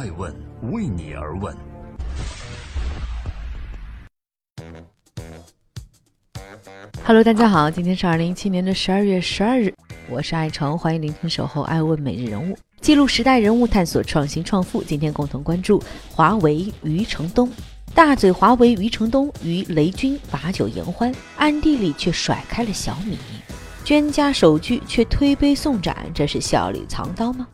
爱问为你而问。Hello，大家好，今天是二零一七年的十二月十二日，我是爱成，欢迎聆听守候爱问每日人物，记录时代人物，探索创新创富。今天共同关注华为余承东，大嘴华为余承东与雷军把酒言欢，暗地里却甩开了小米，捐家首句却推杯送盏，这是笑里藏刀吗？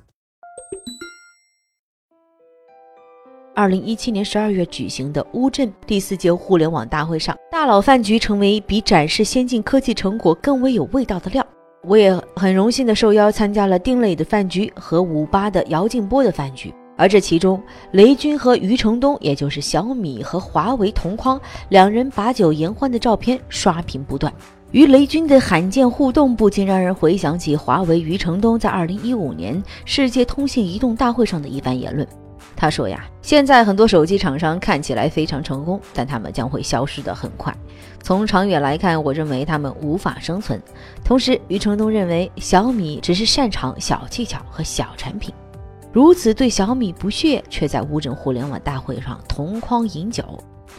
二零一七年十二月举行的乌镇第四届互联网大会上，大佬饭局成为比展示先进科技成果更为有味道的料。我也很荣幸的受邀参加了丁磊的饭局和五八的姚劲波的饭局，而这其中，雷军和余承东，也就是小米和华为同框，两人把酒言欢的照片刷屏不断。与雷军的罕见互动，不禁让人回想起华为余承东在二零一五年世界通信移动大会上的一番言论。他说呀，现在很多手机厂商看起来非常成功，但他们将会消失得很快。从长远来看，我认为他们无法生存。同时，余承东认为小米只是擅长小技巧和小产品，如此对小米不屑，却在乌镇互联网大会上同框饮酒，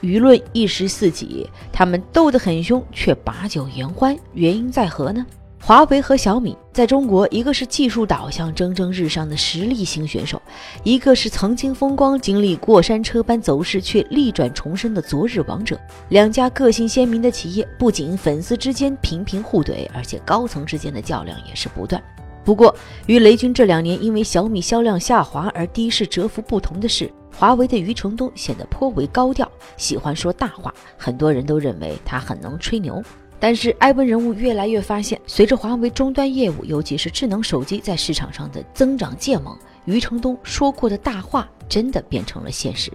舆论一时四起。他们斗得很凶，却把酒言欢，原因在何呢？华为和小米在中国，一个是技术导向蒸蒸日上的实力型选手，一个是曾经风光、经历过山车般走势却逆转重生的昨日王者。两家个性鲜明的企业，不仅粉丝之间频频互怼，而且高层之间的较量也是不断。不过，与雷军这两年因为小米销量下滑而低势蛰伏不同的是，华为的余承东显得颇为高调，喜欢说大话，很多人都认为他很能吹牛。但是，艾文人物越来越发现，随着华为终端业务，尤其是智能手机在市场上的增长渐猛，余承东说过的大话真的变成了现实。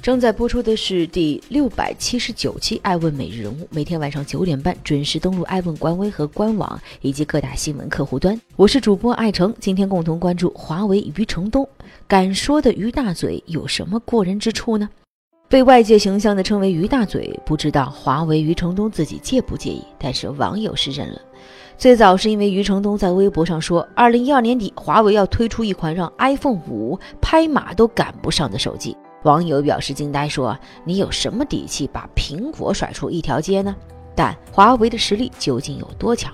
正在播出的是第六百七十九期《艾问每日人物》，每天晚上九点半准时登录艾问官微和官网以及各大新闻客户端。我是主播艾成，今天共同关注华为余承东，敢说的余大嘴有什么过人之处呢？被外界形象的称为“于大嘴”，不知道华为余承东自己介不介意。但是网友是认了。最早是因为余承东在微博上说，二零一二年底华为要推出一款让 iPhone 五拍马都赶不上的手机。网友表示惊呆，说：“你有什么底气把苹果甩出一条街呢？”但华为的实力究竟有多强？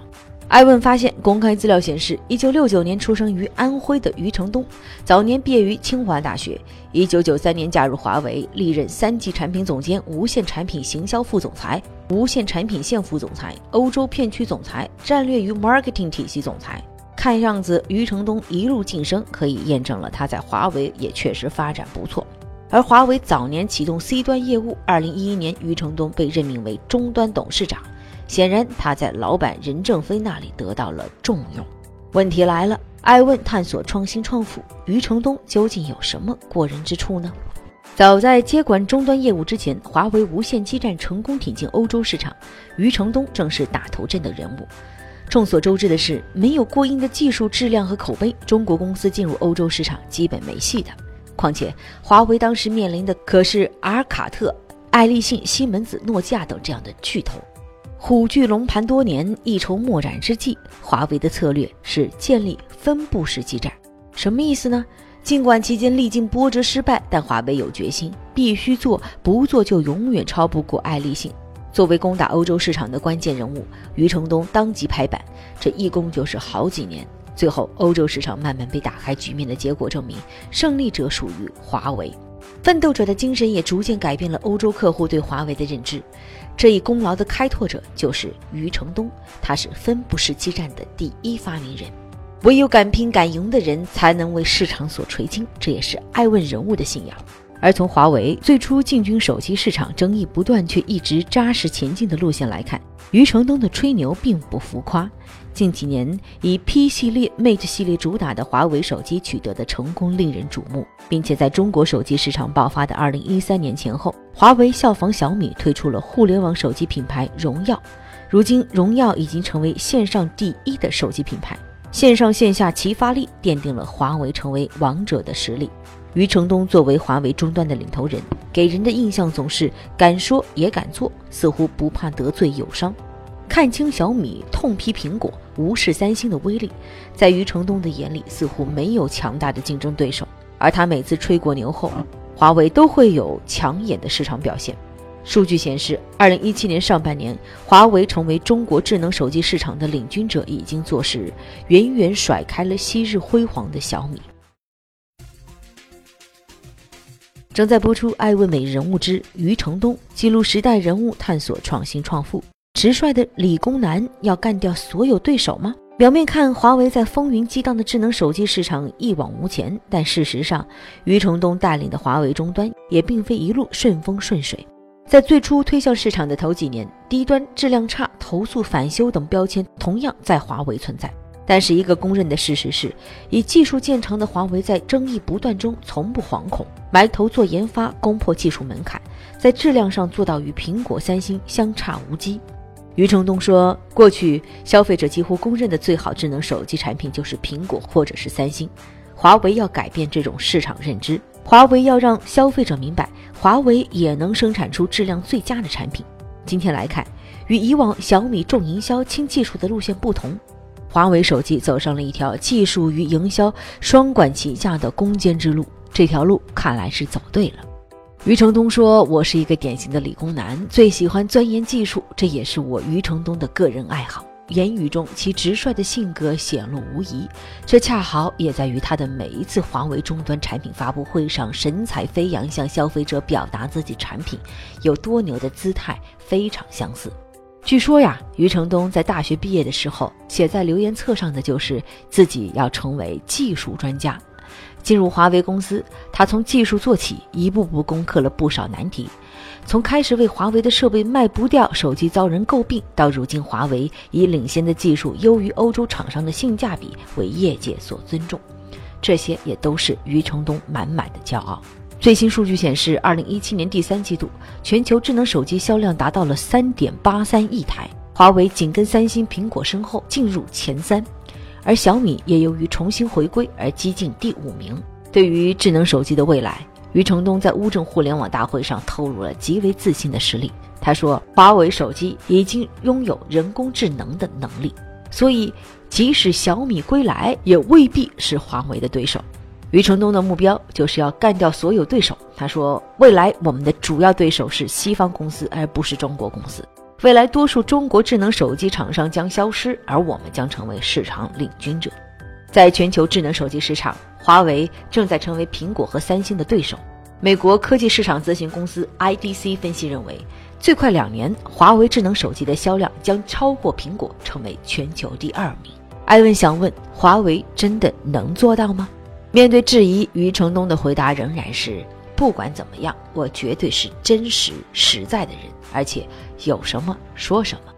艾问发现，公开资料显示，一九六九年出生于安徽的余承东，早年毕业于清华大学。一九九三年加入华为，历任三级产品总监、无线产品行销副总裁、无线产品线副总裁、欧洲片区总裁、战略与 marketing 体系总裁。看样子，余承东一路晋升，可以验证了他在华为也确实发展不错。而华为早年启动 C 端业务，二零一一年，余承东被任命为终端董事长。显然，他在老板任正非那里得到了重用。问题来了，艾问探索创新创富，余承东究竟有什么过人之处呢？早在接管终端业务之前，华为无线基站成功挺进欧洲市场，余承东正是打头阵的人物。众所周知的是，没有过硬的技术质量和口碑，中国公司进入欧洲市场基本没戏的。况且，华为当时面临的可是阿尔卡特、爱立信、西门子、诺基亚等这样的巨头。虎踞龙盘多年，一筹莫展之际，华为的策略是建立分布式基站。什么意思呢？尽管期间历经波折失败，但华为有决心，必须做，不做就永远超不过爱立信。作为攻打欧洲市场的关键人物，余承东当即拍板，这一攻就是好几年。最后，欧洲市场慢慢被打开，局面的结果证明，胜利者属于华为。奋斗者的精神也逐渐改变了欧洲客户对华为的认知。这一功劳的开拓者就是余承东，他是分布式基站的第一发明人。唯有敢拼敢赢的人，才能为市场所垂青，这也是爱问人物的信仰。而从华为最初进军手机市场、争议不断却一直扎实前进的路线来看，余承东的吹牛并不浮夸。近几年以 P 系列、Mate 系列主打的华为手机取得的成功令人瞩目，并且在中国手机市场爆发的2013年前后，华为效仿小米推出了互联网手机品牌荣耀。如今，荣耀已经成为线上第一的手机品牌，线上线下齐发力，奠定了华为成为王者的实力。余承东作为华为终端的领头人，给人的印象总是敢说也敢做，似乎不怕得罪友商。看清小米，痛批苹果，无视三星的威力。在余承东的眼里，似乎没有强大的竞争对手，而他每次吹过牛后，华为都会有抢眼的市场表现。数据显示，二零一七年上半年，华为成为中国智能手机市场的领军者，已经坐实，远远甩开了昔日辉煌的小米。正在播出《爱问美人物之余承东》，记录时代人物，探索创新创富。直率的理工男要干掉所有对手吗？表面看，华为在风云激荡的智能手机市场一往无前，但事实上，余承东带领的华为终端也并非一路顺风顺水。在最初推向市场的头几年，低端、质量差、投诉返修等标签同样在华为存在。但是，一个公认的事实是，以技术见长的华为在争议不断中从不惶恐，埋头做研发，攻破技术门槛，在质量上做到与苹果、三星相差无几。余承东说：“过去消费者几乎公认的最好智能手机产品就是苹果或者是三星，华为要改变这种市场认知，华为要让消费者明白，华为也能生产出质量最佳的产品。今天来看，与以往小米重营销轻技术的路线不同。”华为手机走上了一条技术与营销双管齐下的攻坚之路，这条路看来是走对了。余承东说：“我是一个典型的理工男，最喜欢钻研技术，这也是我余承东的个人爱好。言语中其直率的性格显露无遗，这恰好也在于他的每一次华为终端产品发布会上神采飞扬，向消费者表达自己产品有多牛的姿态非常相似。”据说呀，余承东在大学毕业的时候，写在留言册上的就是自己要成为技术专家。进入华为公司，他从技术做起，一步步攻克了不少难题。从开始为华为的设备卖不掉，手机遭人诟病，到如今华为以领先的技术、优于欧洲厂商的性价比为业界所尊重，这些也都是余承东满满的骄傲。最新数据显示，二零一七年第三季度，全球智能手机销量达到了三点八三亿台，华为紧跟三星、苹果身后进入前三，而小米也由于重新回归而击进第五名。对于智能手机的未来，余承东在乌镇互联网大会上透露了极为自信的实力。他说：“华为手机已经拥有人工智能的能力，所以即使小米归来，也未必是华为的对手。”余承东的目标就是要干掉所有对手。他说：“未来我们的主要对手是西方公司，而不是中国公司。未来多数中国智能手机厂商将消失，而我们将成为市场领军者。在全球智能手机市场，华为正在成为苹果和三星的对手。美国科技市场咨询公司 IDC 分析认为，最快两年，华为智能手机的销量将超过苹果，成为全球第二名。”艾文想问：华为真的能做到吗？面对质疑，余承东的回答仍然是：不管怎么样，我绝对是真实实在的人，而且有什么说什么。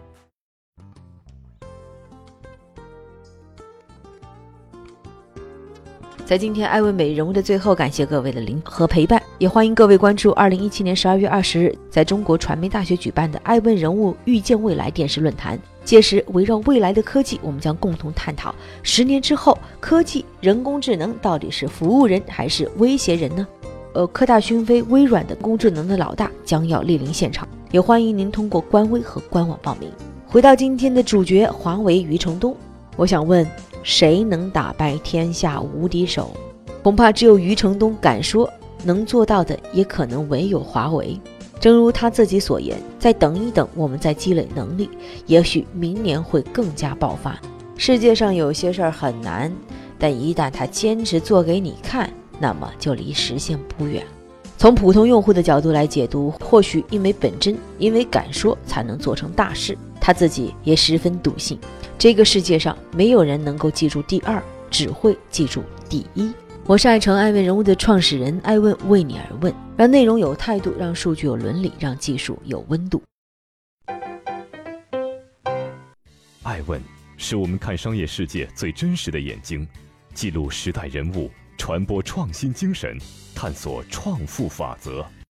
在今天艾问美人物的最后，感谢各位的聆和陪伴，也欢迎各位关注二零一七年十二月二十日在中国传媒大学举办的艾问人物遇见未来电视论坛。届时，围绕未来的科技，我们将共同探讨十年之后，科技、人工智能到底是服务人还是威胁人呢？呃，科大讯飞、微软的工智能的老大将要莅临现场，也欢迎您通过官微和官网报名。回到今天的主角，华为余承东，我想问。谁能打败天下无敌手？恐怕只有余承东敢说，能做到的也可能唯有华为。正如他自己所言：“再等一等，我们再积累能力，也许明年会更加爆发。”世界上有些事儿很难，但一旦他坚持做给你看，那么就离实现不远。从普通用户的角度来解读，或许因为本真，因为敢说，才能做成大事。他自己也十分笃信。这个世界上没有人能够记住第二，只会记住第一。我是爱成爱问人物的创始人，爱问为你而问，让内容有态度，让数据有伦理，让技术有温度。爱问是我们看商业世界最真实的眼睛，记录时代人物，传播创新精神，探索创富法则。